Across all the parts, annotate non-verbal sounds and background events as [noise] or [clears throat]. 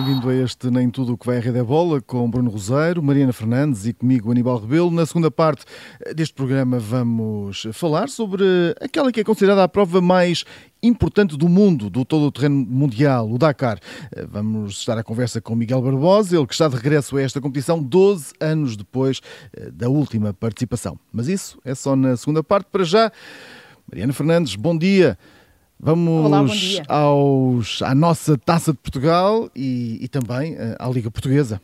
bem-vindo a este Nem Tudo o que vai à Rede da Bola com Bruno Roseiro, Mariana Fernandes e comigo Aníbal Rebelo. Na segunda parte deste programa vamos falar sobre aquela que é considerada a prova mais importante do mundo, do todo o terreno mundial, o Dakar. Vamos estar à conversa com Miguel Barbosa, ele que está de regresso a esta competição 12 anos depois eh, da última participação. Mas isso é só na segunda parte. Para já, Mariana Fernandes, bom dia. Vamos Olá, aos, à nossa Taça de Portugal e, e também eh, à Liga Portuguesa.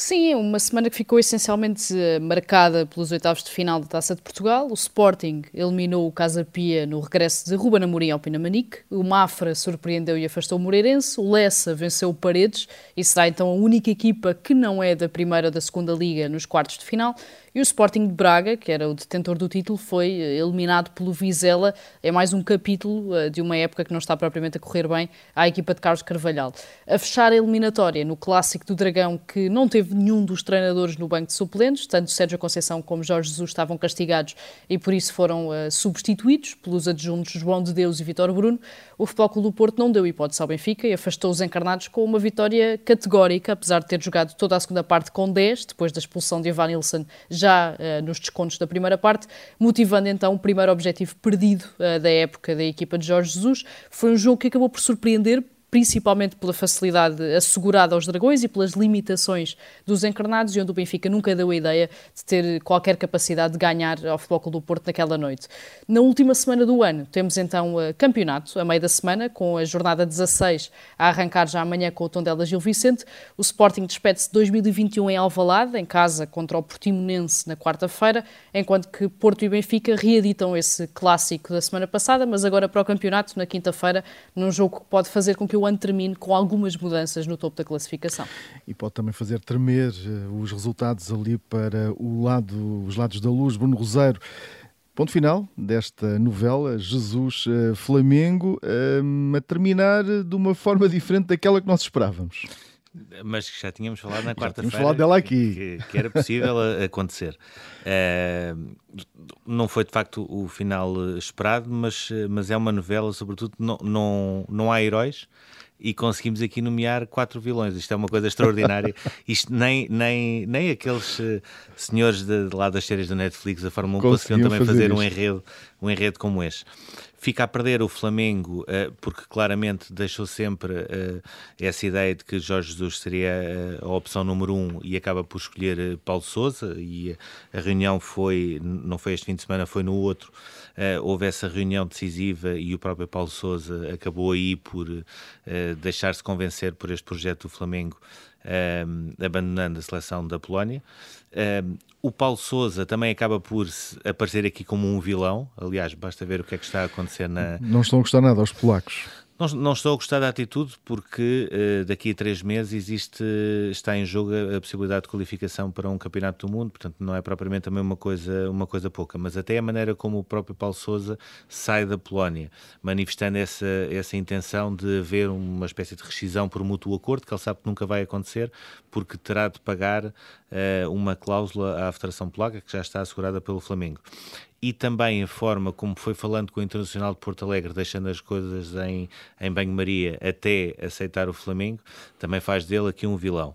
Sim, uma semana que ficou essencialmente eh, marcada pelos oitavos de final da Taça de Portugal. O Sporting eliminou o Casa Pia no regresso de Ruben Amorim ao Pinamanique. O Mafra surpreendeu e afastou o Moreirense. O Lessa venceu o Paredes e será então a única equipa que não é da primeira ou da segunda liga nos quartos de final. E o Sporting de Braga, que era o detentor do título, foi eh, eliminado pelo Vizela. É mais um capítulo eh, de uma época que não está propriamente a correr bem à equipa de Carlos Carvalhal. A fechar a eliminatória no Clássico do Dragão, que não teve nenhum dos treinadores no banco de suplentes, tanto Sérgio Conceição como Jorge Jesus estavam castigados e por isso foram uh, substituídos pelos adjuntos João de Deus e Vitor Bruno. O Futebol Clube do Porto não deu hipótese ao Benfica e afastou os encarnados com uma vitória categórica, apesar de ter jogado toda a segunda parte com 10, depois da expulsão de Ivan Nilsson já já uh, nos descontos da primeira parte, motivando então o primeiro objetivo perdido uh, da época da equipa de Jorge Jesus. Foi um jogo que acabou por surpreender principalmente pela facilidade assegurada aos dragões e pelas limitações dos encarnados, e onde o Benfica nunca deu a ideia de ter qualquer capacidade de ganhar ao Futebol Clube do Porto naquela noite. Na última semana do ano, temos então uh, campeonato, a meio da semana, com a jornada 16 a arrancar já amanhã com o Tondela Gil Vicente. O Sporting despede-se 2021 em Alvalade, em casa contra o Portimonense na quarta-feira, enquanto que Porto e Benfica reeditam esse clássico da semana passada, mas agora para o campeonato, na quinta-feira, num jogo que pode fazer com que o ano termine com algumas mudanças no topo da classificação. E pode também fazer tremer uh, os resultados ali para o lado, os lados da luz. Bruno Roseiro. Ponto final desta novela, Jesus uh, Flamengo, uh, a terminar de uma forma diferente daquela que nós esperávamos. Mas que já tínhamos falado na quarta-feira. Tínhamos falado dela aqui. Que, que era possível acontecer. Uh, não foi de facto o final esperado, mas, mas é uma novela, sobretudo, não, não, não há heróis e conseguimos aqui nomear quatro vilões. Isto é uma coisa extraordinária. [laughs] Isto nem, nem, nem aqueles uh, senhores de, de, lá das séries da Netflix da Fórmula 1 conseguiam também fazer, fazer um, enredo, um enredo como este. Fica a perder o Flamengo, uh, porque claramente deixou sempre uh, essa ideia de que Jorge Jesus seria a opção número um e acaba por escolher Paulo Souza e a reunião foi, não foi este fim de semana, foi no outro, uh, houve essa reunião decisiva e o próprio Paulo Souza acabou aí por uh, deixar-se convencer por este projeto do Flamengo, uh, abandonando a seleção da Polónia. o Paulo Souza também acaba por aparecer aqui como um vilão. Aliás, basta ver o que é que está a acontecer na. Não estão a gostar nada aos polacos. Não, não, estou a gostar da atitude porque uh, daqui a três meses existe, está em jogo a, possibilidade de qualificação para um campeonato do mundo, portanto não é propriamente também uma coisa, uma coisa pouca, mas até a maneira como o próprio Paulo Sousa sai da Polónia, manifestando essa, essa intenção de haver uma espécie de rescisão por mútuo acordo, que ele sabe que nunca vai acontecer, porque terá de pagar uh, uma cláusula à Federação Polaca que já está assegurada pelo Flamengo e também a forma como foi falando com o Internacional de Porto Alegre, deixando as coisas em, em banho-maria até aceitar o Flamengo, também faz dele aqui um vilão.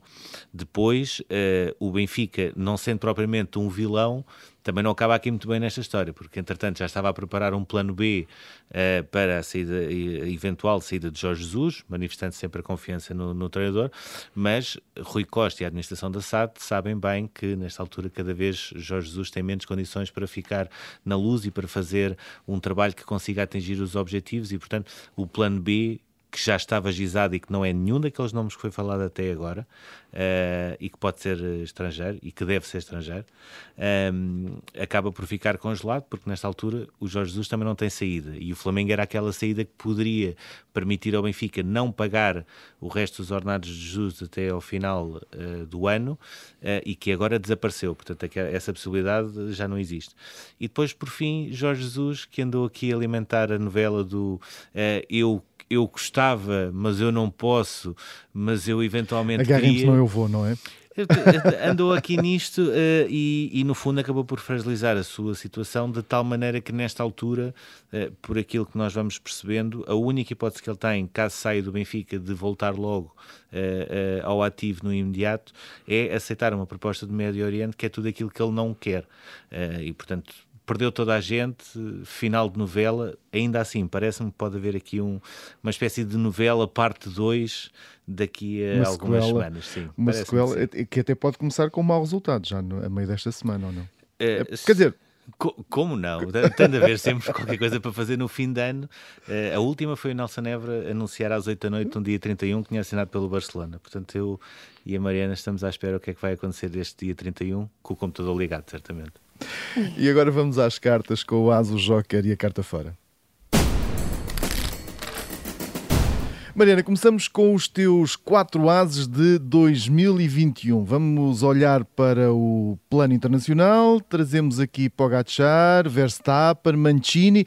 Depois, uh, o Benfica, não sendo propriamente um vilão, também não acaba aqui muito bem nesta história, porque entretanto já estava a preparar um plano B uh, para a saída, eventual saída de Jorge Jesus, manifestando sempre a confiança no, no, treinador, mas Rui Costa e a administração da SAD sabem bem que nesta altura cada vez Jorge Jesus tem menos condições para ficar na luz e para fazer um trabalho que consiga atingir os objetivos e portanto o plano B que já estava gizado e que não é nenhum daqueles nomes que foi falado até agora uh, e que pode ser estrangeiro e que deve ser estrangeiro, um, acaba por ficar congelado porque nesta altura o Jorge Jesus também não tem saída e o Flamengo era aquela saída que poderia permitir ao Benfica não pagar o resto dos ordenados de Jesus até ao final uh, do ano uh, e que agora desapareceu, portanto essa possibilidade já não existe. E depois por fim Jorge Jesus que andou aqui a alimentar a novela do eu eu gostava, mas eu não posso, mas eu eventualmente Agarrem-se, não eu vou, não é? andou aqui nisto uh, e, e, no fundo, acabou por fragilizar a sua situação de tal maneira que, nesta altura, uh, por aquilo que nós vamos percebendo, a única hipótese que ele tem, caso saia do Benfica, de voltar logo uh, ao ativo no imediato, é aceitar uma proposta do Médio Oriente, que é tudo aquilo que ele não quer. e, portanto, perdeu toda a gente, final de novela, ainda assim, parece-me que pode haver aqui um, uma espécie de novela parte 2 daqui a uma algumas sequela, semanas. Sim, uma sequela que, que até pode começar com um mau resultado, já no, a meio desta semana, ou não? É, Quer dizer, como não? Tendo a ver sempre [laughs] qualquer coisa para fazer no fim de ano. Uh, a última foi o Nelson Évora anunciar às 8 da noite, um dia 31, que tinha assinado pelo Barcelona. Portanto, eu e a Mariana estamos à espera o que é que vai acontecer deste dia 31, com o computador ligado, certamente. E agora vamos às cartas com o Aso, o Joker e a carta fora. Mariana, começamos com os teus quatro ases de 2021. Vamos olhar para o plano internacional. Trazemos aqui Pogacar, Verstappen, Mancini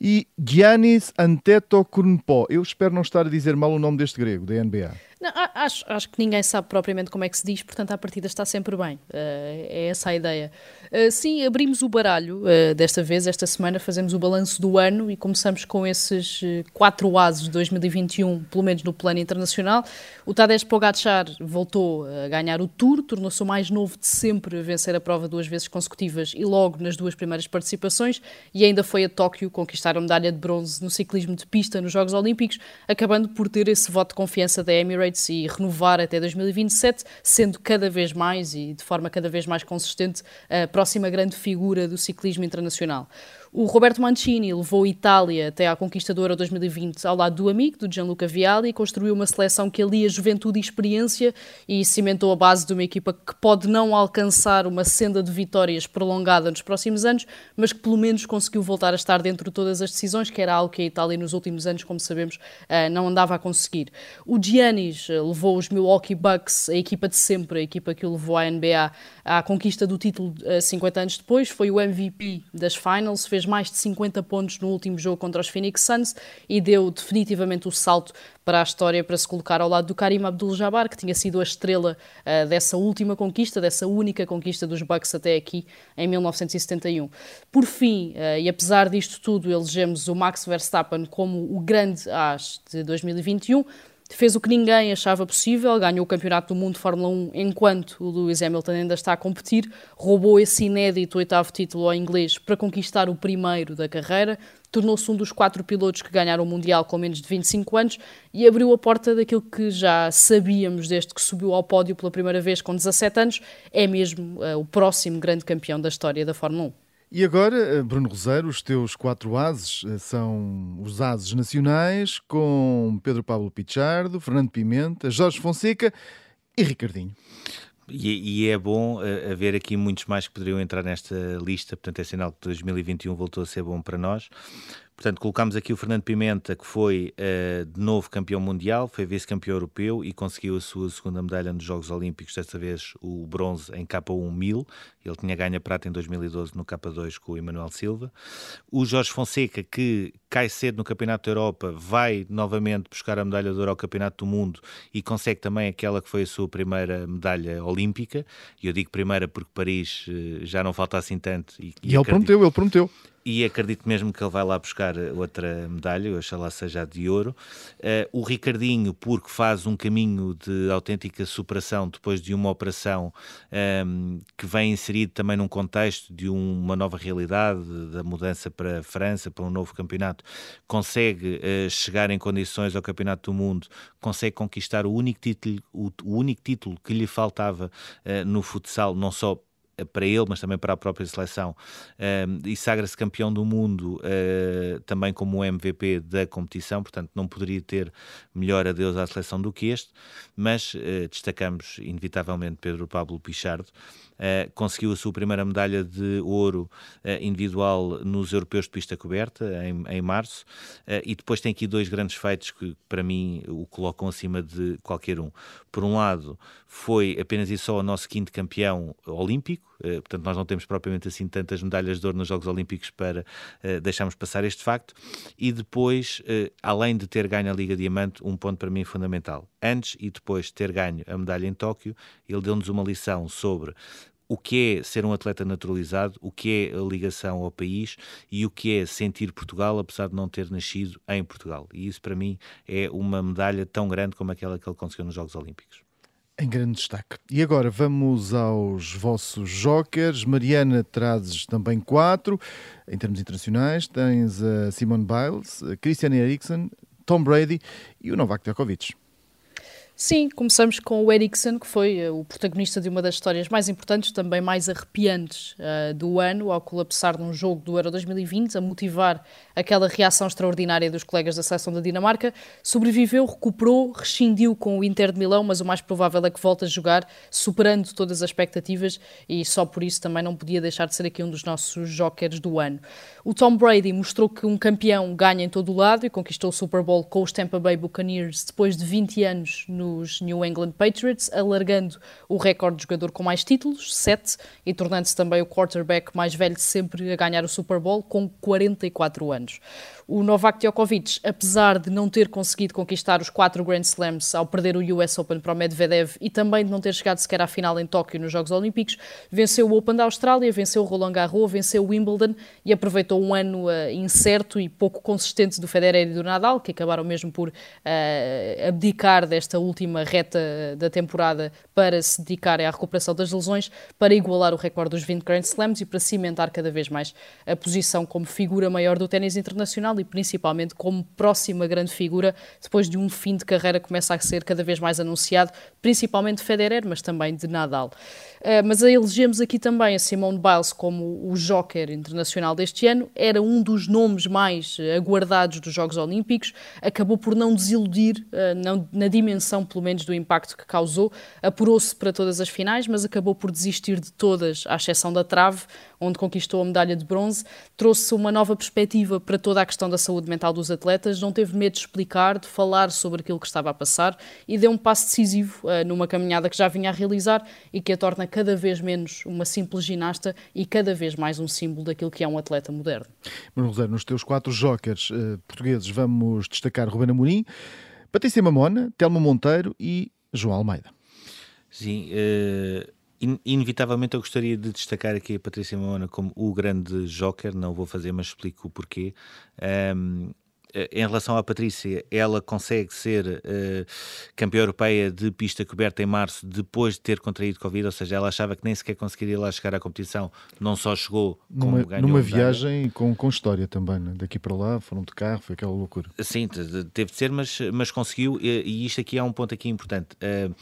e Giannis Antetokounmpo. Eu espero não estar a dizer mal o nome deste grego, da NBA. Não, acho, acho que ninguém sabe propriamente como é que se diz, portanto, a partida está sempre bem. Uh, é essa a ideia. Uh, sim, abrimos o baralho uh, desta vez, esta semana, fazemos o balanço do ano e começamos com esses quatro ases de 2021, pelo menos no plano internacional. O Tadej Pogacar voltou a ganhar o Tour, tornou-se o mais novo de sempre a vencer a prova duas vezes consecutivas e logo nas duas primeiras participações, e ainda foi a Tóquio conquistar a medalha de bronze no ciclismo de pista nos Jogos Olímpicos, acabando por ter esse voto de confiança da Emirates E renovar até 2027, sendo cada vez mais e de forma cada vez mais consistente a próxima grande figura do ciclismo internacional. O Roberto Mancini levou a Itália até à conquista do Euro 2020 ao lado do amigo, do Gianluca Vialli, e construiu uma seleção que alia juventude e experiência e cimentou a base de uma equipa que pode não alcançar uma senda de vitórias prolongada nos próximos anos, mas que pelo menos conseguiu voltar a estar dentro de todas as decisões, que era algo que a Itália nos últimos anos, como sabemos, eh, não andava a conseguir. O Giannis eh, levou os Milwaukee Bucks, a equipa de sempre, a equipa que o levou à NBA, à conquista do título 50 eh, anos depois, foi o MVP das Finals, fez mais de 50 pontos no último jogo contra os Phoenix Suns e deu definitivamente o salto para a história para se colocar ao lado do Karim Abdul-Jabbar, que tinha sido a estrela uh, dessa última conquista, dessa única conquista dos Bucks até aqui em 1971. Por fim, uh, e apesar disto tudo, elegemos o Max Verstappen como o grande as de 2021 fez o que ninguém achava possível, ganhou o Campeonato do Mundo de Fórmula 1 enquanto o Lewis Hamilton ainda está a competir, roubou esse inédito oitavo título ao inglês para conquistar o primeiro da carreira, tornou-se um dos quatro pilotos que ganharam o Mundial com menos de 25 anos e abriu a porta daquilo que já sabíamos desde que subiu ao pódio pela primeira vez com 17 anos, é mesmo uh, o próximo grande campeão da história da Fórmula 1. E agora, eh, Bruno Roseiro, os teus quatro ases eh, são os ases nacionais, com Pedro Pablo Pichardo, Fernando Pimenta, Jorge Fonseca e Ricardinho. E, e, é bom uh, haver aqui muitos mais que poderiam entrar nesta lista, portanto é sinal que 2021 voltou a ser bom para nós. Portanto, colocámos aqui o Fernando Pimenta, que foi uh, de novo campeão mundial, foi vice-campeão europeu e conseguiu a sua segunda medalha nos Jogos Olímpicos, desta vez o bronze em K1 1000. Ele tinha ganho a prata em 2012 no K2 com o Emanuel Silva. O Jorge Fonseca, que cai cedo no Campeonato da Europa, vai novamente buscar a medalha de ouro ao Campeonato do Mundo e consegue também aquela que foi a sua primeira medalha olímpica. E eu digo primeira porque Paris uh, já não falta assim tanto. E, e, e ele acredito... prometeu, ele prometeu e acredito mesmo que ele vai lá buscar outra medalha, oxalá seja de ouro. Uh, o Ricardinho, porque faz um caminho de autêntica superação depois de uma operação um, ehm, que vem inserido também num contexto de um, uma nova realidade, da mudança para a França, para um novo campeonato, consegue uh, chegar em condições ao Campeonato do Mundo, consegue conquistar o único título, o, o único título que lhe faltava uh, no futsal, não só para ele, mas também para a própria seleção, uh, e sagra-se campeão do mundo uh, também como MVP da competição, portanto não poderia ter melhor adeus à seleção do que este, mas uh, destacamos inevitavelmente Pedro Pablo Pichardo, Uh, conseguiu a sua primeira medalha de ouro uh, individual nos europeus de pista coberta, em, em março, uh, e depois tem aqui dois grandes feitos que, para mim, o colocam acima de qualquer um. Por um lado, foi apenas e só o nosso quinto campeão olímpico, portanto nós não temos propriamente assim tantas medalhas de ouro nos Jogos Olímpicos para deixarmos passar este facto. E depois, além de ter ganho a Liga Diamante, um ponto para mim fundamental. Antes e depois de ter ganho a medalha em Tóquio, ele deu-nos uma lição sobre o que é ser um atleta naturalizado, o que é a ligação ao país e o que é sentir Portugal, apesar de não ter nascido em Portugal. E isso, para mim, é uma medalha tão grande como aquela que ele conseguiu nos Jogos Olímpicos. Em grande destaque. E agora vamos aos vossos jokers. Mariana, trazes também quatro. Em termos internacionais, tens a Simone Biles, a Christian Eriksen, Tom Brady e o Novak Djokovic. Sim, começamos com o Eriksen, que foi uh, o protagonista de uma das histórias mais importantes, também mais arrepiantes uh, do ano, ao colapsar num jogo do Euro 2020, a motivar aquela reação extraordinária dos colegas da seleção da Dinamarca. Sobreviveu, recuperou, rescindiu com o Inter de Milão, mas o mais provável é que volte a jogar, superando todas as expectativas e só por isso também não podia deixar de ser aqui um dos nossos jokers do ano. O Tom Brady mostrou que um campeão ganha em todo o lado e conquistou o Super Bowl com os Tampa Bay Buccaneers depois de 20 anos no nos New England Patriots, alargando o recorde de jogador com mais títulos, 7, e tornando-se também o quarterback mais velho sempre a ganhar o Super Bowl, com 44 anos. O Novak Djokovic, apesar de não ter conseguido conquistar os quatro Grand Slams ao perder o US Open para o Medvedev e também de não ter chegado sequer à final em Tóquio nos Jogos Olímpicos, venceu o Open da Austrália, venceu o Roland Garros, venceu o Wimbledon e aproveitou um ano uh, incerto e pouco consistente do Federer e do Nadal, que acabaram mesmo por uh, abdicar desta última reta da temporada para se dedicarem à recuperação das lesões, para igualar o recorde dos 20 Grand Slams e para cimentar cada vez mais a posição como figura maior do ténis internacional e principalmente como próxima grande figura depois de um fim de carreira que começa a ser cada vez mais anunciado, principalmente de Federer, mas também de Nadal. Uh, mas elegemos aqui também a Simone Biles como o joker internacional deste ano, era um dos nomes mais aguardados dos Jogos Olímpicos, acabou por não desiludir uh, não, na dimensão, pelo menos, do impacto que causou, apurou-se para todas as finais, mas acabou por desistir de todas, à exceção da trave, onde conquistou a medalha de bronze, trouxe uma nova perspectiva para toda a questão da saúde mental dos atletas, não teve medo de explicar, de falar sobre aquilo que estava a passar e deu um passo decisivo uh, numa caminhada que já vinha a realizar e que a torna cada vez menos uma simples ginasta e cada vez mais um símbolo daquilo que é um atleta moderno. Bruno Rosário, nos teus quatro jokers uh, portugueses vamos destacar Ruben Amorim, Patrícia Mamona, Telmo Monteiro e João Almeida. Sim, uh, in, inevitavelmente eu gostaria de destacar aqui a Patrícia Mamona como o grande joker, não vou fazer, mas explico o porquê. Um, eh, em relação à Patrícia, ela consegue ser uh, campeã europeia de pista coberta em março depois de ter contraído Covid, ou seja, ela achava que nem sequer conseguiria lá chegar à competição, não só chegou como numa, ganhou. Numa viagem com, com história também, né? daqui para lá, foram de carro, foi aquela loucura. Sim, teve de ser, mas, mas conseguiu, e, e isto aqui é um ponto aqui importante. Uh,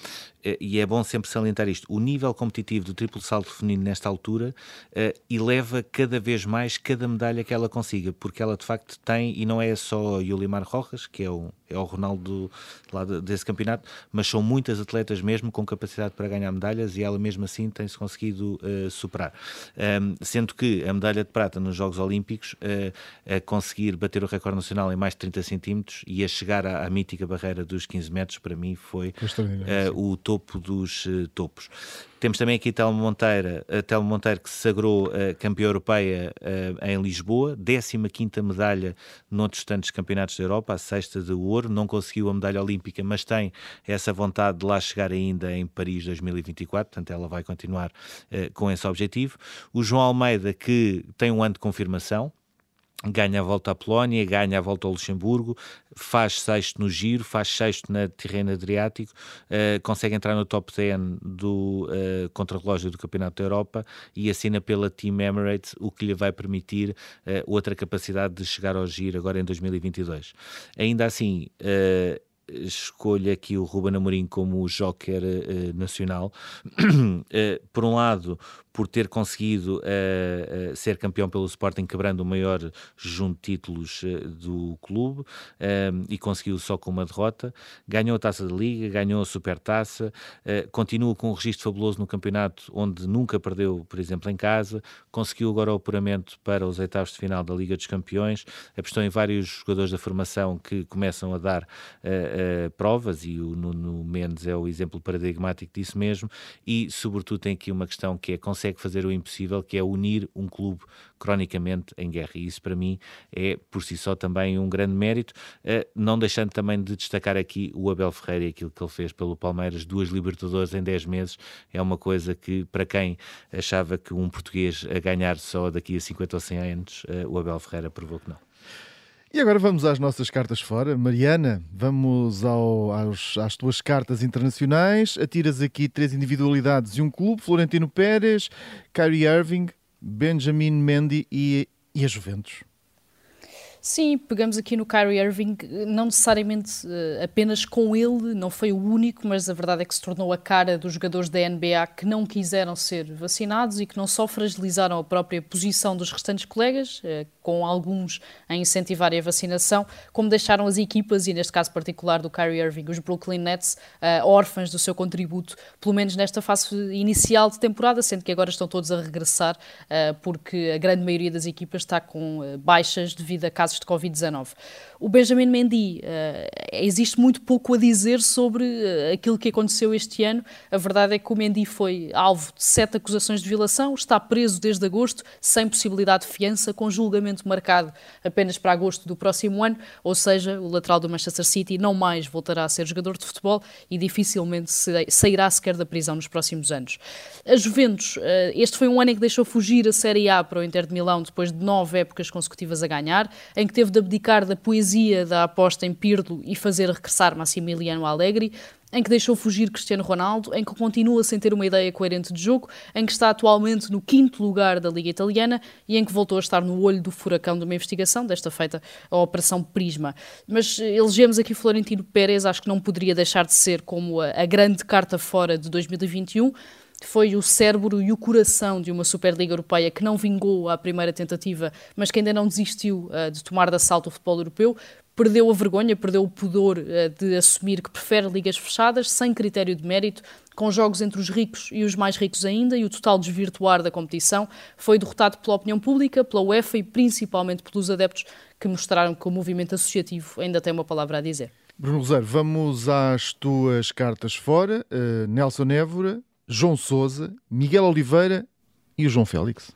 e é bom sempre salientar isto, o nível competitivo do triplo salto feminino nesta altura uh, eleva cada vez mais cada medalha que ela consiga, porque ela de facto tem, e não é só Yulimar Rojas, que é o, é o Ronaldo lá desse campeonato, mas são muitas atletas mesmo com capacidade para ganhar medalhas e ela mesmo assim tem-se conseguido uh, superar. Um, sendo que a medalha de prata nos Jogos Olímpicos, uh, a conseguir bater o recorde nacional em mais de 30 centímetros e a chegar à, à mítica barreira dos 15 metros, para mim foi uh, o topo dos topos. Temos também aqui Telmo Monteiro, a Telmo Monteiro que se sagrou uh, campeã europeia uh, em Lisboa, 15ª medalha noutros tantos campeonatos da Europa, a sexta de ouro, não conseguiu a medalha olímpica, mas tem essa vontade de lá chegar ainda em Paris 2024, portanto ela vai continuar com esse objetivo. O João Almeida que tem um ano de confirmação, ganha a volta à Polónia, ganha a volta ao Luxemburgo, faz sexto no Giro, faz sexto na Tirrena Adriático, uh, consegue entrar no top 10 do uh, contrarrelógio do Campeonato da Europa e assina pela Team Emirates, o que lhe vai permitir uh, outra capacidade de chegar ao Giro agora em 2022. Ainda assim, uh, escolho aqui o Ruben Amorim como o joker uh, nacional. uh, [clears throat] por um lado, por ter conseguido uh, ser campeão pelo Sporting, quebrando o maior junto de títulos do clube, e conseguiu só com uma derrota. Ganhou a Taça da Liga, ganhou a Supertaça, continua com um registro fabuloso no campeonato, onde nunca perdeu, por exemplo, em casa. Conseguiu agora o apuramento para os oitavos de final da Liga dos Campeões. Apostou em vários jogadores da formação que começam a dar uh, provas e o Nuno Mendes é o exemplo paradigmático disso mesmo e sobretudo tem aqui uma questão que é consegue fazer o impossível, que é unir um clube cronicamente em guerra e isso para mim é por si só também um grande mérito, uh, não deixando também de destacar aqui o Abel Ferreira e aquilo que ele fez pelo Palmeiras, duas Libertadores em 10 meses, é uma coisa que para quem achava que um português a ganhar só daqui a 50 ou 100 anos, uh, o Abel Ferreira provou que não. E agora vamos às nossas cartas fora. Mariana, vamos ao, aos, às tuas cartas internacionais. Atiras aqui três individualidades e um clube: Florentino Pérez, Kyrie Irving, Benjamin Mendy e, e a Juventus. Sim, pegamos aqui no Kyrie Irving, não necessariamente uh, apenas com ele, não foi o único, mas a verdade é que se tornou a cara dos jogadores da NBA que não quiseram ser vacinados e que não só fragilizaram a própria posição dos restantes colegas, uh, com alguns a incentivarem a vacinação, como deixaram as equipas, e neste caso particular do Kyrie Irving, os Brooklyn Nets, uh, órfãs do seu contributo, pelo menos nesta fase inicial de temporada, sendo que agora estão todos a regressar, porque a grande maioria das equipas está com baixas devido a casos de Covid-19. O Benjamin Mendy, uh, existe muito pouco a dizer sobre uh, aquilo que aconteceu este ano. A verdade é que o Mendy foi alvo de sete acusações de violação, está preso desde agosto, sem possibilidade de fiança, com julgamento marcado apenas para agosto do próximo ano, ou seja, o lateral do Manchester City não mais voltará a ser jogador de futebol e dificilmente sairá sequer da prisão nos próximos anos. A Juventus, uh, este foi um ano em que deixou fugir a Série A para o Inter de Milão depois de nove épocas consecutivas a ganhar, em que teve de abdicar da poesia da aposta em Pirlo e fazer regressar Massimiliano Allegri, em que deixou fugir Cristiano Ronaldo, em que continua sem ter uma ideia coerente de jogo, em que está atualmente no quinto lugar da Liga Italiana e em que voltou a estar no olho do furacão de uma investigação, desta feita a Operação Prisma. Mas eh, elegemos aqui Florentino Pérez, acho que não poderia deixar de ser como a grande carta fora de 2021 foi o cérebro e o coração de uma Superliga Europeia que não vingou à primeira tentativa, mas que ainda não desistiu uh, de tomar de assalto o futebol europeu. Perdeu a vergonha, perdeu o pudor uh, de assumir que prefere ligas fechadas, sem critério de mérito, com jogos entre os ricos e os mais ricos ainda, e o total desvirtuar da competição. Foi derrotado pela opinião pública, pela UEFA e principalmente pelos adeptos que mostraram que o movimento associativo ainda tem uma palavra a dizer. Bruno Rosário, vamos às tuas cartas fora. Uh, Nelson Évora, João Sousa, Miguel Oliveira e o João Félix.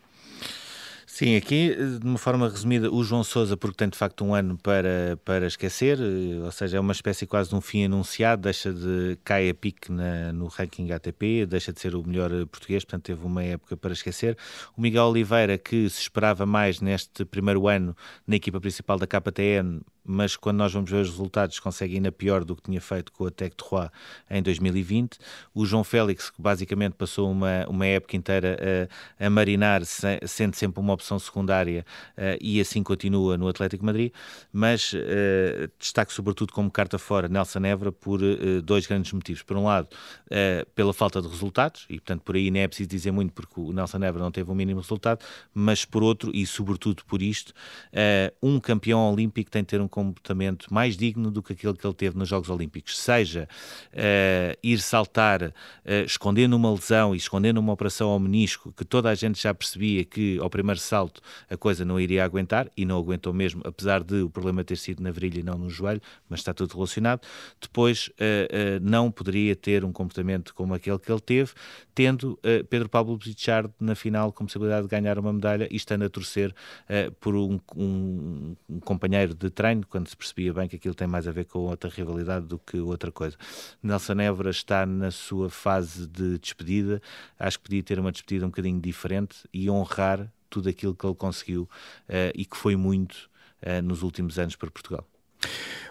Sim, aqui de uma forma resumida, o João Sousa, porque tem de facto um ano para, para esquecer, eh, ou seja, é uma espécie quase de um fim anunciado, deixa de cair a pique na, no ranking ATP, deixa de ser o melhor eh, português, portanto teve uma época para esquecer. O Miguel Oliveira, que se esperava mais neste primeiro ano na equipa principal da KTN, mas quando nós vamos ver os resultados consegue ainda pior do que tinha feito com a Tec de Roy em 2020. O João Félix, que basicamente passou uma, uma época inteira a, a marinar, se, sendo sempre uma opção secundária, uh, e assim continua no Atlético Madrid, mas uh, destaque sobretudo como carta fora Nelson Évora por uh, dois grandes motivos. Por um lado, pela falta de resultados, e portanto por aí nem é preciso dizer muito porque o Nelson Évora não teve um mínimo resultado, mas por outro, e sobretudo por isto, um campeão olímpico tem de ter um comportamento mais digno do que aquele que ele teve nos Jogos Olímpicos, seja uh, ir saltar uh, escondendo uma lesão e escondendo uma operação ao menisco, que toda a gente já percebia que ao primeiro salto a coisa não iria aguentar, e não aguentou mesmo, apesar de o problema ter sido na virilha e não no joelho, mas está tudo relacionado. Depois, uh, não poderia ter um comportamento como aquele que ele teve, tendo Pedro Pablo Pichard na final com possibilidade de ganhar uma medalha e estando a torcer por um, um, um companheiro de treino quando se percebia bem que aquilo tem mais a ver com outra rivalidade do que outra coisa. Nelson Évora está na sua fase de despedida, acho que podia ter uma despedida um bocadinho diferente e honrar tudo aquilo que ele conseguiu uh, e que foi muito uh, nos últimos anos para Portugal.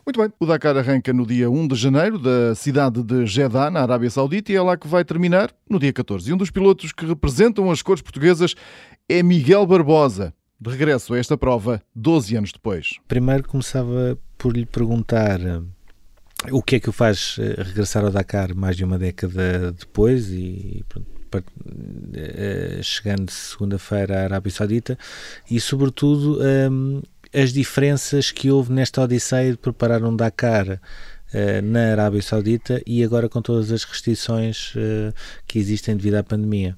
Muito bem, o Dakar arranca no dia 1 de janeiro da cidade de Jeddah, na Arábia Saudita, e é lá que vai terminar no dia 14. E um dos pilotos que representam as cores portuguesas é Miguel Barbosa de regresso a esta prova 12 anos depois? Primeiro começava por lhe perguntar eh, o que é que o faz eh, regressar ao Dakar mais de uma década depois e eh, chegando segunda-feira à Arábia Saudita e sobretudo um, as diferenças que houve nesta odisseia de preparar um Dakar uh, na Arábia Saudita e agora com todas as restrições uh, que existem devido à pandemia.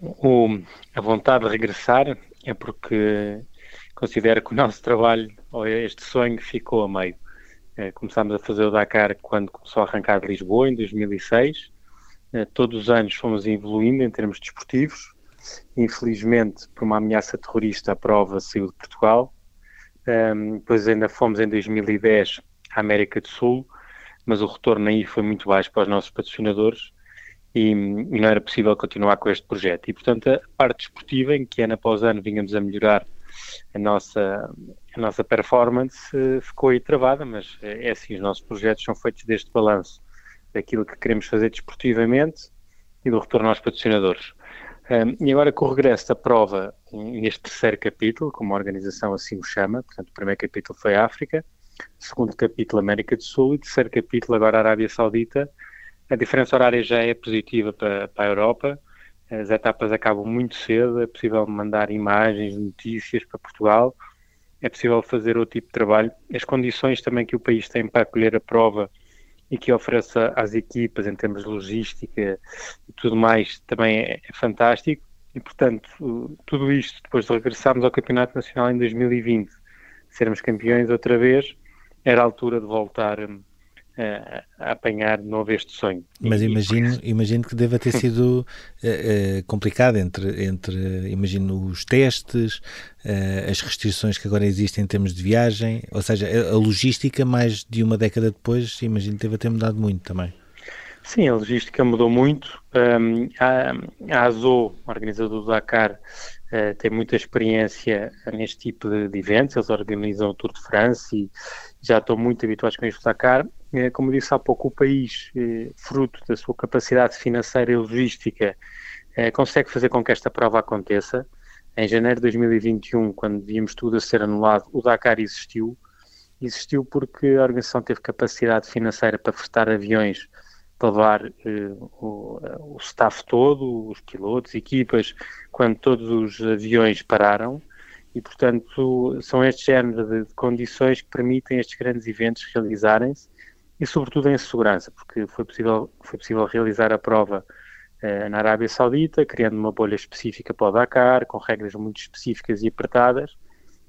O, a vontade de regressar é porque considero que o nosso trabalho, ou este sonho, ficou a meio. começámos a fazer o Dakar quando começou a arrancar de Lisboa, em 2006. todos os anos fomos evoluindo em termos desportivos. Infelizmente, por uma ameaça terrorista, a prova saiu de Portugal. Um, depois ainda fomos em 2010 à América do Sul, mas o retorno aí foi muito baixo para os nossos patrocinadores e, e, não era possível continuar com este projeto. E, portanto, a parte desportiva, em que ano após ano vínhamos a melhorar a nossa, a nossa performance, eh, ficou aí travada, mas é, é assim, os nossos projetos são feitos deste balanço daquilo que queremos fazer desportivamente e do retorno aos patrocinadores. Um, e agora com o regresso da prova neste terceiro capítulo, como a organização assim o chama, portanto o primeiro capítulo foi África, segundo capítulo América do Sul e terceiro capítulo agora Arábia Saudita, a diferença horária já é positiva para, para a Europa, as etapas acabam muito cedo, é possível mandar imagens, notícias para Portugal, é possível fazer outro tipo de trabalho. As condições também que o país tem para acolher a prova e que oferece às equipas em termos de logística e tudo mais também é, é fantástico. E, portanto, tudo isto, depois de regressarmos ao Campeonato Nacional em 2020, sermos campeões outra vez, era a altura de voltar a apanhar de novo este sonho. Mas imagino, imagino que deva ter sido uh, [laughs] complicado entre, entre, imagino, os testes, uh, as restrições que agora existem em termos de viagem, ou seja, a, a logística mais de uma década depois, imagino que deva ter mudado muito também. Sim, a logística mudou muito. Um, a, a ASO, organizador do Dakar, uh, tem muita experiência neste tipo de, de, eventos. Eles organizam o Tour de France e já estão muito habituados com este Dakar. Uh, como disse há pouco, o país, uh, fruto da sua capacidade financeira e logística, consegue fazer com que esta prova aconteça. Em janeiro de 2021, quando víamos tudo a ser anulado, o Dakar existiu. Existiu porque a organização teve capacidade financeira para prestar aviões para levar uh, o, o, staff todo, os pilotos, equipas, quando todos os aviões pararam. E, portanto, são este género de, de condições que permitem estes grandes eventos realizarem-se e, sobretudo, em segurança, porque foi possível, foi possível realizar a prova uh, na Arábia Saudita, criando uma bolha específica para o Dakar, com regras muito específicas e apertadas.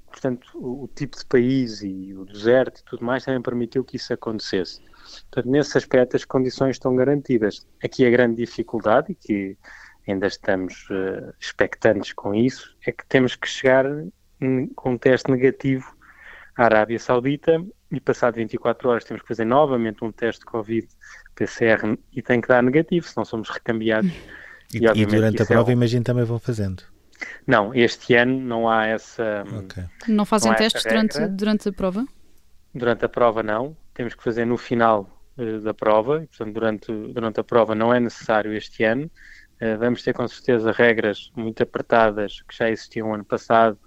Portanto, o, o tipo de país e o deserto e tudo mais também permitiu que isso acontecesse. Portanto, nesse aspecto, as condições estão garantidas. Aqui a grande dificuldade, e que ainda estamos uh, expectantes com isso, é que temos que chegar com um teste negativo à Arábia Saudita e passado 24 horas temos que fazer novamente um teste de Covid PCR e tem que dar negativo, senão somos recambiados. E, e, e durante a prova, é... imagino, também vão fazendo. Não, este ano não há essa. Okay. Não fazem não testes durante, durante a prova? Durante a prova, não temos que fazer no final uh, da prova, e, portanto, durante, durante a prova não é necessário este ano. Uh, vamos ter com certeza regras muito apertadas que já existiam ano passado,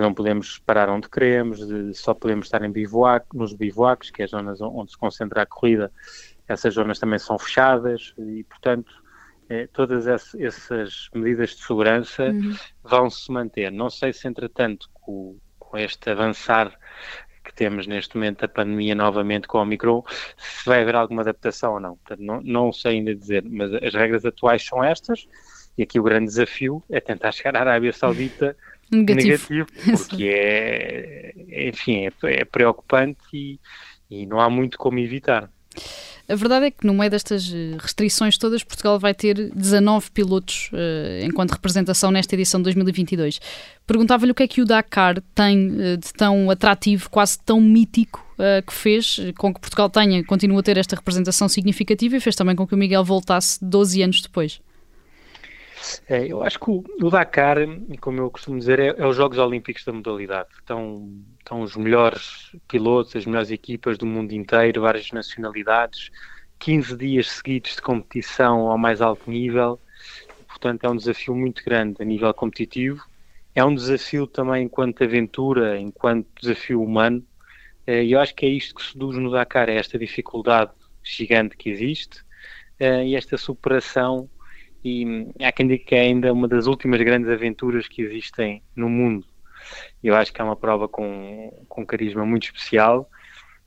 não podemos parar onde queremos, só podemos estar em bivouac, nos bivouacs, que é as zonas onde se concentra a corrida, essas zonas também são fechadas e, portanto, eh, todas essas medidas de segurança uhum. vão se manter. Não sei se, entretanto, com, com este avançar que temos neste momento a pandemia novamente com o Omicron, se vai haver alguma adaptação ou não. Portanto, não, não sei ainda dizer, mas as regras atuais são estas, e aqui o grande desafio é tentar chegar à Arábia Saudita [laughs] negativo, negativo porque é, enfim, é, é preocupante e, e não há muito como evitar. A verdade é que no meio destas restrições todas, Portugal vai ter 19 pilotos uh, enquanto representação nesta edição de 2022. Perguntava-lhe o que é que o Dakar tem uh, de tão atrativo, quase tão mítico, uh, que fez com que Portugal tenha, continua a ter esta representação significativa e fez também com que o Miguel voltasse 12 anos depois. É, eu acho que o, Dakar, como eu costumo dizer, é, é, os Jogos Olímpicos da modalidade. Estão, estão os melhores pilotos, as melhores equipas do mundo inteiro, várias nacionalidades, 15 dias seguidos de competição ao mais alto nível. Portanto, é um desafio muito grande a nível competitivo. É um desafio também enquanto aventura, enquanto desafio humano. É, e eu acho que é isto que seduz no Dakar, é esta dificuldade gigante que existe é, e esta superação e há quem diga que é ainda uma das últimas grandes aventuras que existem no mundo. Eu acho que é uma prova com, com carisma muito especial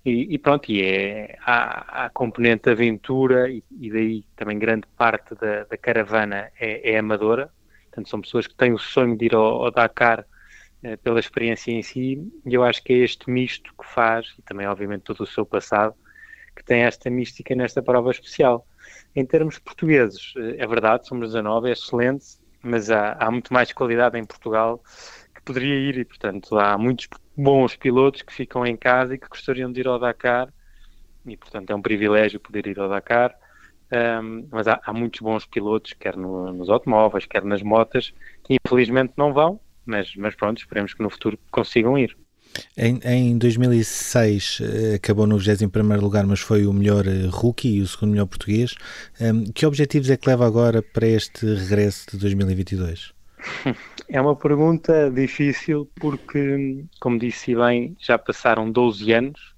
e, e pronto, e é, há, a componente aventura e, e, daí também grande parte da, da caravana é, é, amadora, portanto são pessoas que têm o sonho de ir ao, ao Dakar uh, pela experiência em si, e eu acho que é este misto que faz, e também obviamente todo o seu passado, que tem esta mística nesta prova especial. Em termos portugueses, uh, é verdade, somos 19, é excelente, mas há, há muito mais qualidade em Portugal que poderia ir, e portanto há muitos bons pilotos que ficam em casa e que gostariam de ir ao Dakar, e portanto é um privilégio poder ir ao Dakar um, mas há, há, muitos bons pilotos, quer no, nos automóveis, quer nas motas, que infelizmente não vão, mas, mas pronto, esperemos que no futuro consigam ir. Em, em 2006 eh, acabou no 21 lugar, mas foi o melhor eh, rookie e o segundo melhor português. Um, que objetivos é que leva agora para este regresso de 2022? É uma pergunta difícil porque, como disse bem, já passaram 12 anos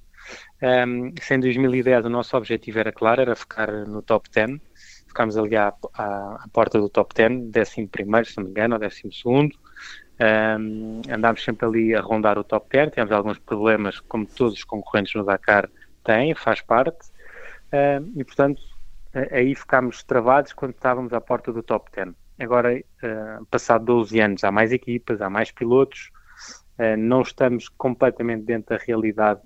um, se em 2010 o nosso objetivo era claro, era ficar no top 10, ficámos ali à, à, à porta do top 10, décimo primeiro, se não me engano, ou décimo segundo. Um, andámos sempre ali a rondar o top 10, tivemos alguns problemas, como todos os concorrentes no Dakar têm, faz parte, um, e portanto aí ficámos travados quando estávamos à porta do top 10. Agora, uh, passado 12 anos, há mais equipas, há mais pilotos, uh, não estamos completamente dentro da realidade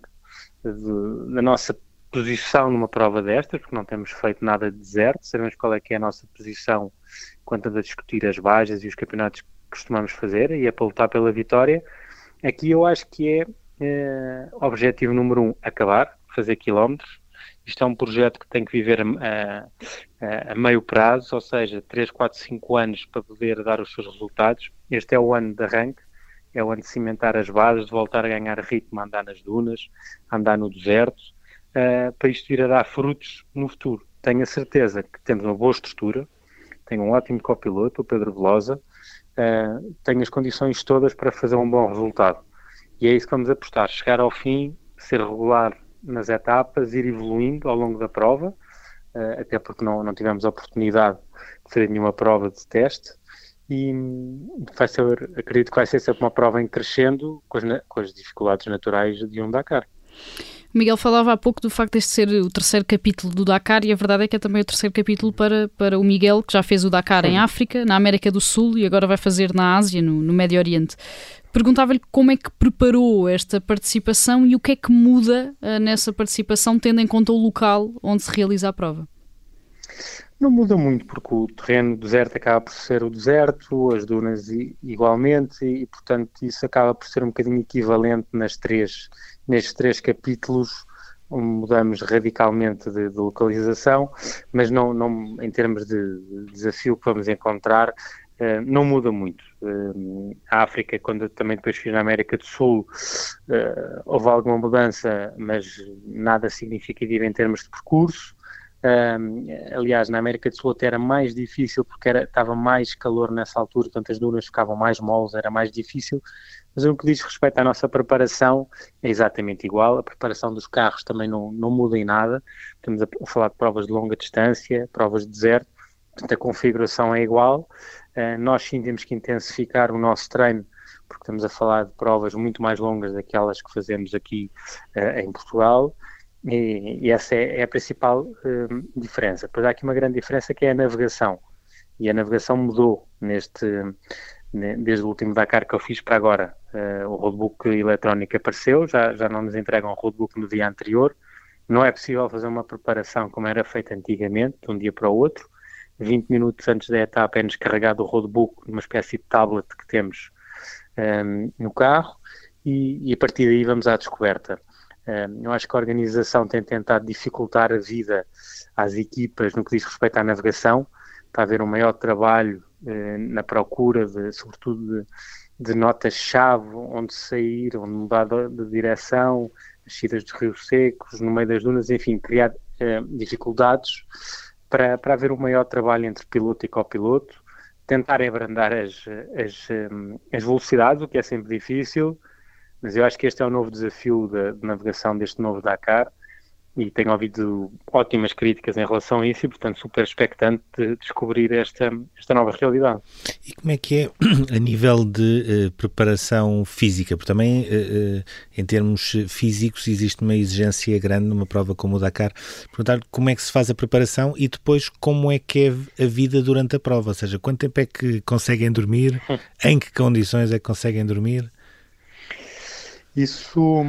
de, da nossa posição numa prova destas, porque não temos feito nada de deserto, sabemos qual é que é a nossa posição quanto a discutir as bajas e os campeonatos costumamos fazer, e é para lutar pela vitória. Aqui eu acho que é, é objetivo número um, acabar, fazer quilómetros. Isto é um projeto que tem que viver a, a, a, meio prazo, ou seja, 3, 4, 5 anos para poder dar os seus resultados. Este é o ano de arranque é o ano de cimentar as bases, de voltar a ganhar ritmo, a andar nas dunas, a andar no deserto, uh, para isto vir a dar frutos no futuro. Tenho a certeza que temos uma boa estrutura, tenho um ótimo copiloto, o Pedro Velosa, uh, tenho as condições todas para fazer um bom resultado. E é isso que vamos apostar, chegar ao fim, ser regular nas etapas, ir evoluindo ao longo da prova, uh, até porque não, não tivemos a oportunidade de fazer nenhuma prova de teste, e vai ser, acredito que vai ser sempre uma prova em crescendo com as, com as dificuldades naturais de um Dakar. O Miguel falava há pouco do facto de este ser o terceiro capítulo do Dakar e a verdade é que é também o terceiro capítulo para, para o Miguel, que já fez o Dakar em África, na América do Sul e agora vai fazer na Ásia, no, no Médio Oriente. Perguntava-lhe como é que preparou esta participação e o que é que muda uh, nessa participação, tendo em conta o local onde se realiza a prova. Não muda muito, porque o terreno deserto acaba por ser o deserto, as dunas igualmente, e portanto isso acaba por ser um bocadinho equivalente nas três, nestes três capítulos. Mudamos radicalmente de, de localização, mas não, não, em termos de, de desafio que vamos encontrar, Uh, não muda muito. Uh, a África, quando também depois fiz na América do Sul, uh, houve alguma mudança, mas nada significativo em termos de percurso. Um, aliás, na América do Sul até era mais difícil porque era, estava mais calor nessa altura, portanto as dunas ficavam mais moles, era mais difícil. Mas no que diz respeito à nossa preparação, é exatamente igual. A preparação dos carros também não, não muda em nada. Estamos a falar de provas de longa distância, provas de deserto, portanto a configuração é igual. Uh, nós sim temos que intensificar o nosso treino porque estamos a falar de provas muito mais longas daquelas que fazemos aqui uh, em Portugal. E, e essa é, é, a principal uh, diferença. Pois há aqui uma grande diferença que é a navegação. E a navegação mudou neste, desde o último Dakar que eu fiz para agora. Uh, o roadbook eletrónico apareceu, já, já não nos entregam o roadbook no dia anterior. Não é possível fazer uma preparação como era feita antigamente, de um dia para o outro. 20 minutos antes da etapa é descarregado o roadbook numa espécie de tablet que temos um, no carro e, e, a partir daí vamos à descoberta. Eu acho que a organização tem tentado dificultar a vida às equipas no que diz respeito à navegação, para haver um maior trabalho eh, na procura, de, sobretudo de, de notas-chave, onde sair, onde mudar de direção, as saídas dos rios secos, no meio das dunas, enfim, criar eh, dificuldades para, para haver um maior trabalho entre piloto e copiloto, tentar abrandar as, as, eh, as velocidades, o que é sempre difícil, mas eu acho que este é o novo desafio de, de navegação deste novo Dakar e tenho ouvido ótimas críticas em relação a isso e, portanto, super expectante de descobrir esta, esta nova realidade. E como é que é [clears throat] a nível de uh, preparação física? Porque também, uh, uh, em termos físicos, existe uma exigência grande numa prova como o Dakar. Perguntar como é que se faz a preparação e depois como é que é a vida durante a prova, ou seja, quanto tempo é que conseguem dormir, [laughs] em que condições é que conseguem dormir? Isso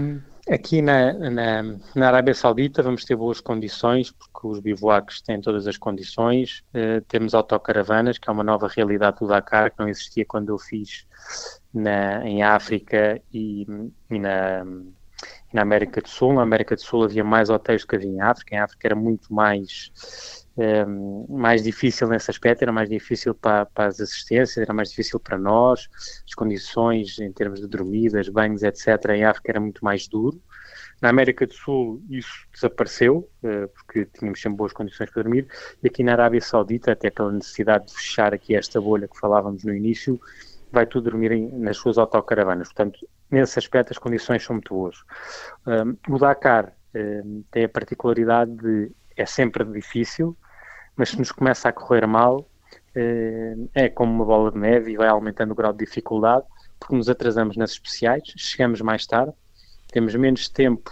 aqui na, na, na, Arábia Saudita vamos ter boas condições, porque os bivouacs têm todas as condições. Uh, temos autocaravanas, que é uma nova realidade do Dakar, que não existia quando eu fiz na, em África e, e na, na América do Sul. Na América do Sul havia mais hotéis do que havia em África. Em África era muito mais um, mais difícil nesse aspecto, era mais difícil para, para, as assistências, era mais difícil para nós, as condições em termos de dormidas, banhos, etc., em África era muito mais duro. Na América do Sul isso desapareceu, uh, porque tínhamos sempre boas condições para dormir, e aqui na Arábia Saudita, até aquela necessidade de fechar aqui esta bolha que falávamos no início, vai tudo dormir nas suas autocaravanas. Portanto, nesse aspecto as condições são muito boas. Um, o Dakar um, tem a particularidade de é sempre difícil, mas se nos começa a correr mal, eh, é como uma bola de neve e vai aumentando o grau de dificuldade, porque nos atrasamos nas especiais, chegamos mais tarde, temos menos tempo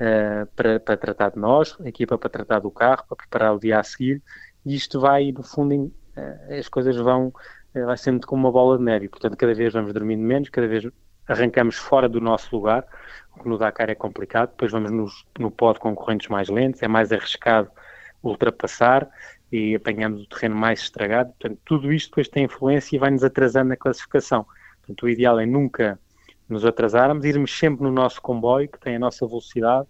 uh, para, para, tratar de nós, a equipa para tratar do carro, para preparar o dia a seguir, e isto vai, no fundo, em, uh, as coisas vão, vai sendo como uma bola de neve, portanto, cada vez vamos dormindo menos, cada vez arrancamos fora do nosso lugar, o que no Dakar é complicado, depois vamos nos, no pó de concorrentes mais lentos, é mais arriscado ultrapassar e apanhamos o terreno mais estragado. Portanto, tudo isto depois tem influência e vai-nos atrasando na classificação. Portanto, o ideal é nunca nos atrasarmos, irmos sempre no nosso comboio, que tem a nossa velocidade,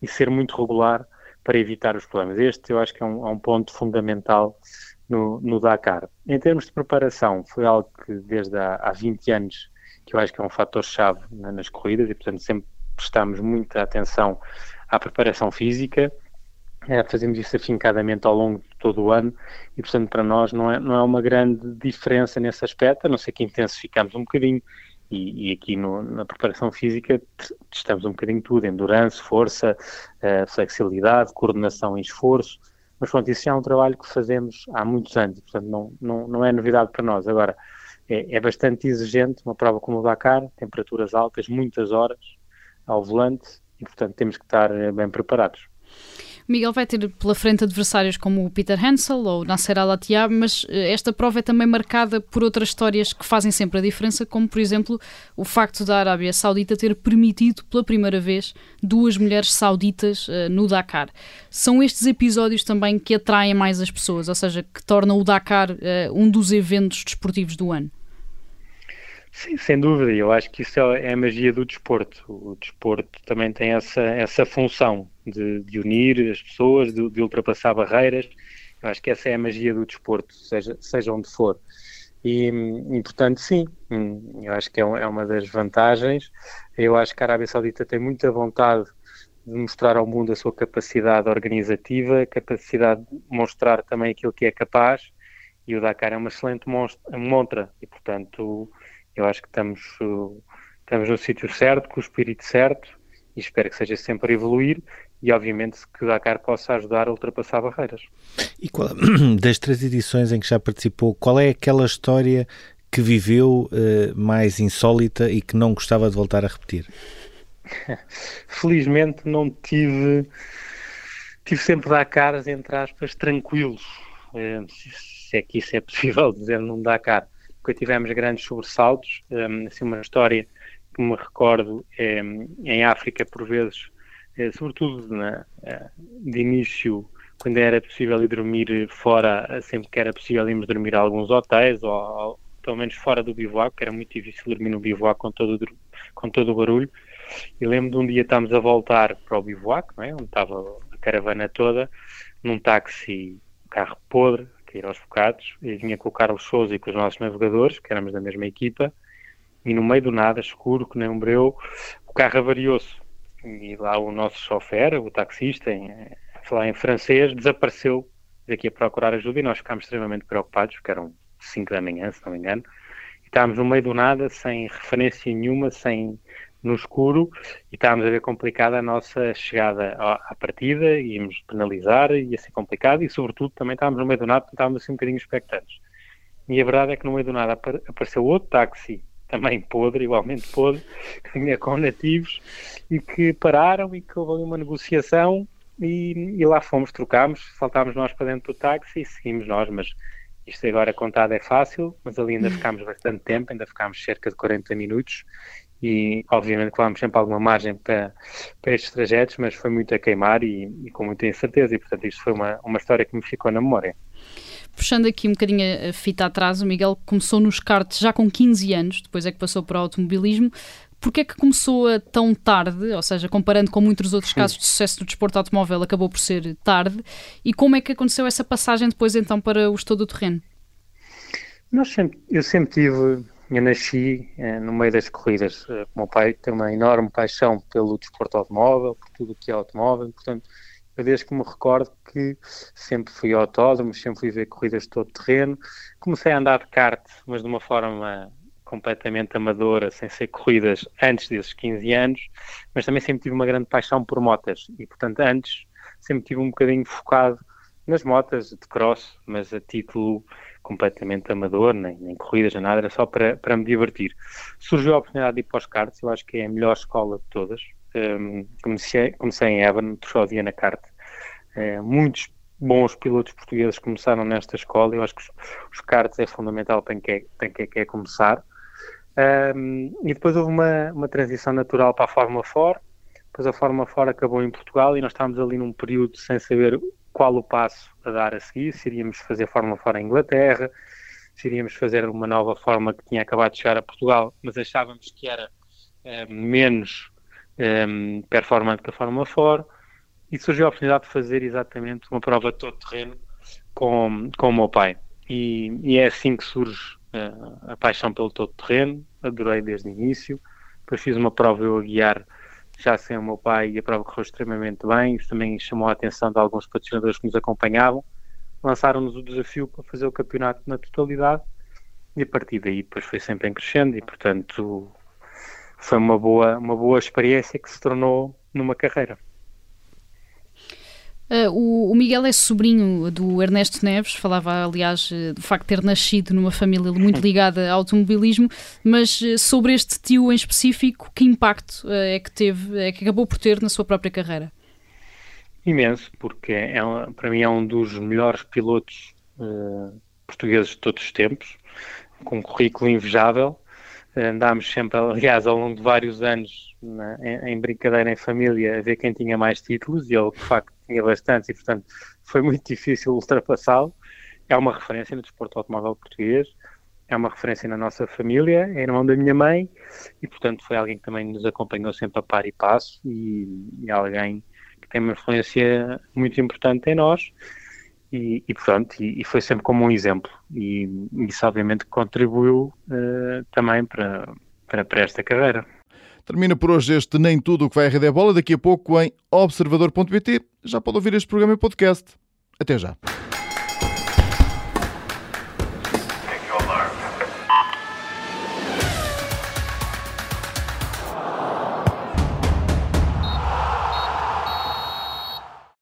e ser muito regular para evitar os problemas. Este eu acho que é um, é um ponto fundamental no, no, Dakar. Em termos de preparação, foi algo que desde há, há 20 anos que eu acho que é um fator-chave nas corridas e, portanto, sempre prestamos muita atenção à preparação física é, fazemos isso afincadamente ao longo de todo o ano e, portanto, para nós não é, não é uma grande diferença nesse aspecto, a não ser que intensificamos um bocadinho. E, e aqui no, na preparação física testamos um bocadinho tudo: endurance, força, uh, flexibilidade, coordenação e esforço. Mas, pronto, isso já é um trabalho que fazemos há muitos anos, portanto, não, não, não é novidade para nós. Agora, é, é bastante exigente uma prova como o Dakar, temperaturas altas, muitas horas ao volante e, portanto, temos que estar eh, bem preparados. Miguel vai ter pela frente adversários como o Peter Hansel ou Nasser Al-Attiyah, mas eh, esta prova é também marcada por outras histórias que fazem sempre a diferença, como por exemplo o facto da Arábia Saudita ter permitido pela primeira vez duas mulheres sauditas uh, no Dakar. São estes episódios também que atraem mais as pessoas, ou seja, que tornam o Dakar uh, um dos eventos desportivos do ano. Sim, sem dúvida. Eu acho que isso é, é a magia do desporto. O desporto também tem essa, essa função de, de unir as pessoas, de, de, ultrapassar barreiras. Eu acho que essa é a magia do desporto, seja, seja onde for. E, e portanto, sim, hum, eu acho que é, é uma das vantagens. Eu acho que a Arábia Saudita tem muita vontade de mostrar ao mundo a sua capacidade organizativa, capacidade de mostrar também aquilo que é capaz. E o Dakar é uma excelente montra. E, portanto, eu acho que estamos, estamos no sítio certo, com o espírito certo e espero que seja sempre a evoluir e obviamente que o Dakar possa ajudar a ultrapassar barreiras. E qual, [clears throat] das três edições em que já participou, qual é aquela história que viveu uh, mais insólita e que não gostava de voltar a repetir? [laughs] Felizmente não tive tive sempre Dakars, entre aspas, tranquilos, uh, se é que isso é possível [laughs] dizer num Dakar porque tivemos grandes sobressaltos. Um, assim, uma história que me recordo é, em África, por vezes, é, sobretudo na, eh, de início, quando era possível ir dormir fora, sempre que era possível irmos dormir a alguns hotéis, ou, ou pelo menos fora do bivouac, que era muito difícil dormir no bivouac com todo, com todo o barulho. E lembro de um dia estávamos a voltar para o bivouac, é? onde estava a caravana toda, num táxi, carro podre, ir aos bocados, e vinha com o Carlos Souza e com os nossos navegadores, que éramos da mesma equipa, e no meio do nada, escuro, que nem um breu, o carro avariou-se. E lá o nosso chofer, o taxista, em, falar em francês, desapareceu daqui a procurar ajuda e nós ficámos extremamente preocupados, porque eram 5 da manhã, se não me engano, e estávamos no meio do nada, sem referência nenhuma, sem no escuro e estávamos a ver complicada a nossa chegada à, partida, íamos penalizar, ia ser complicado e, sobretudo, também estávamos no meio do nada, estávamos assim um bocadinho expectantes. E a verdade é que no meio do nada apareceu outro táxi, também podre, igualmente podre, [laughs] que vinha com nativos e que pararam e que houve ali uma negociação e, e lá fomos, trocámos, saltámos nós para dentro do táxi e seguimos nós, mas isto agora contado é fácil, mas ali ainda ficámos bastante tempo, ainda ficámos cerca de 40 minutos e obviamente que vamos sempre alguma margem para, para estes trajetos, mas foi muito a queimar e, e com muita incerteza, e portanto isto foi uma, uma história que me ficou na memória. Puxando aqui um bocadinho a fita atrás, o Miguel começou nos karts já com 15 anos, depois é que passou para o automobilismo. Porquê é que começou a tão tarde, ou seja, comparando com muitos outros casos de sucesso do desporto automóvel, acabou por ser tarde, e como é que aconteceu essa passagem depois então para o estudo do terreno? Nós sempre, eu sempre tive, eu nasci eh, no meio das corridas. Eh, o meu pai tem uma enorme paixão pelo desporto automóvel, por tudo o que é automóvel, portanto, eu desde que me recordo que sempre fui autódromo, sempre fui ver corridas de todo terreno. Comecei a andar de kart, mas de uma forma completamente amadora, sem ser corridas, antes desses 15 anos, mas também sempre tive uma grande paixão por motas e, portanto, antes sempre tive um bocadinho focado nas motas de cross, mas a título completamente amador, nem, nem corridas, nem nada, era só para, para me divertir. Surgiu a oportunidade de ir para os karts, eu acho que é a melhor escola de todas. Um, comecei, comecei em Evan, só dia na kart. Uh, muitos bons pilotos portugueses começaram nesta escola, eu acho que os, os karts é fundamental para quem quer, quem quer começar. Um, e depois houve uma, uma transição natural para a Fórmula 4, depois a Fórmula 4 acabou em Portugal e nós estávamos ali num período sem saber qual o passo a dar a seguir, se iríamos fazer Fórmula fora em Inglaterra, se iríamos fazer uma nova forma que tinha acabado de chegar a Portugal, mas achávamos que era eh, menos eh, performante que a Fórmula 4 e surgiu a oportunidade de fazer exatamente uma prova de todo terreno com, com o meu pai. E, e é assim que surge uh, a paixão pelo todo terreno, adorei desde o início. Depois fiz uma prova eu a guiar já sem o meu pai a prova correu extremamente bem. Isso também chamou a atenção de alguns patrocinadores que nos acompanhavam. Lançaram-nos o desafio para fazer o campeonato na totalidade e a partir daí depois foi sempre em crescendo e portanto foi uma boa, uma boa experiência que se tornou numa carreira. Uh, o, o, Miguel é sobrinho do Ernesto Neves, falava aliás uh, do facto de ter nascido numa família muito [laughs] ligada ao automobilismo, mas uh, sobre este tio em específico, que impacto é que teve, é que acabou por ter na sua própria carreira? Imenso, porque é, para mim é um dos melhores pilotos portugueses de todos os tempos, com um currículo invejável. Andámos sempre, aliás, ao longo de vários anos, na, em, em brincadeira em família, a ver quem tinha mais títulos, e ele, de facto, tinha bastantes e, portanto, foi muito [laughs] difícil ultrapassá-lo. É uma referência no desporto automóvel português, é uma referência na nossa família, é irmão da minha mãe e, portanto, foi alguém que também nos acompanhou sempre a par e passo e, e alguém que tem uma influência muito importante em nós. E, e, portanto, e, e, foi sempre como um exemplo. E isso, obviamente, contribuiu uh, também para, para, para esta carreira. Termina por hoje este Nem Tudo o que vai à Rede é Bola. Daqui a pouco em observador.pt já pode ouvir este programa em podcast. Até já.